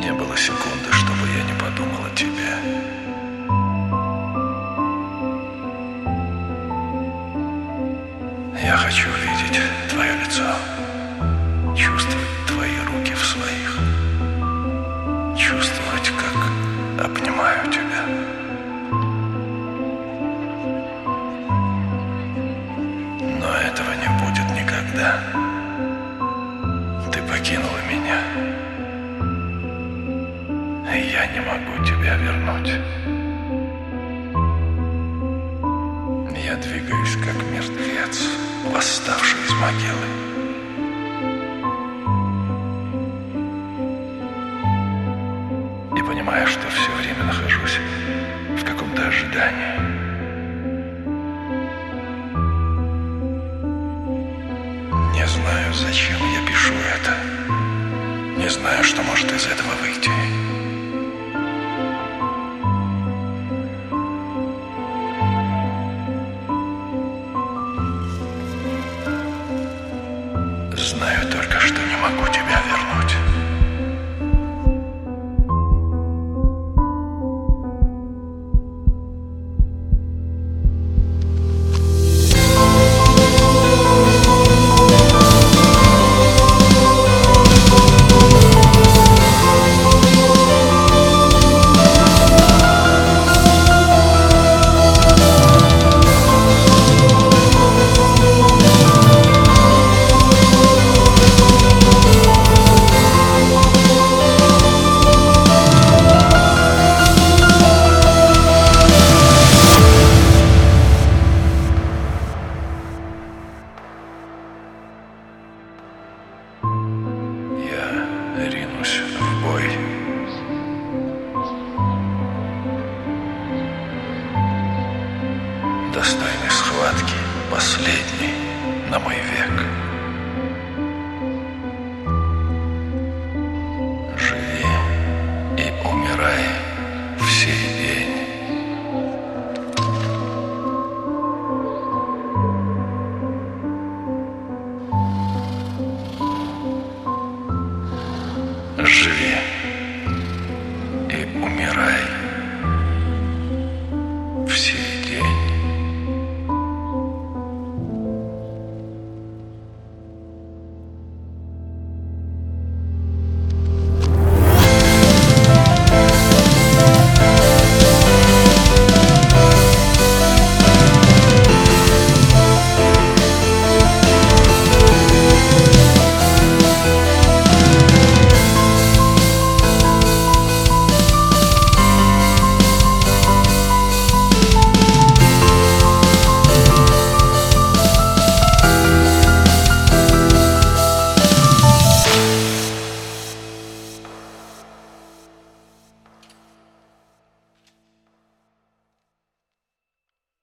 Не было секунды, чтобы я не подумал о тебе. Я хочу видеть твое лицо, чувствовать твои покинула меня. И я не могу тебя вернуть. Я двигаюсь как мертвец, восставший из могилы. И понимаю, что все время нахожусь в каком-то ожидании. Не знаю, зачем я пишу это. Знаю, что может из этого выйти. Знаю только, что не могу тебя вернуть. Ринусь в бой. Достойной схватки, последней на мой век. 失恋。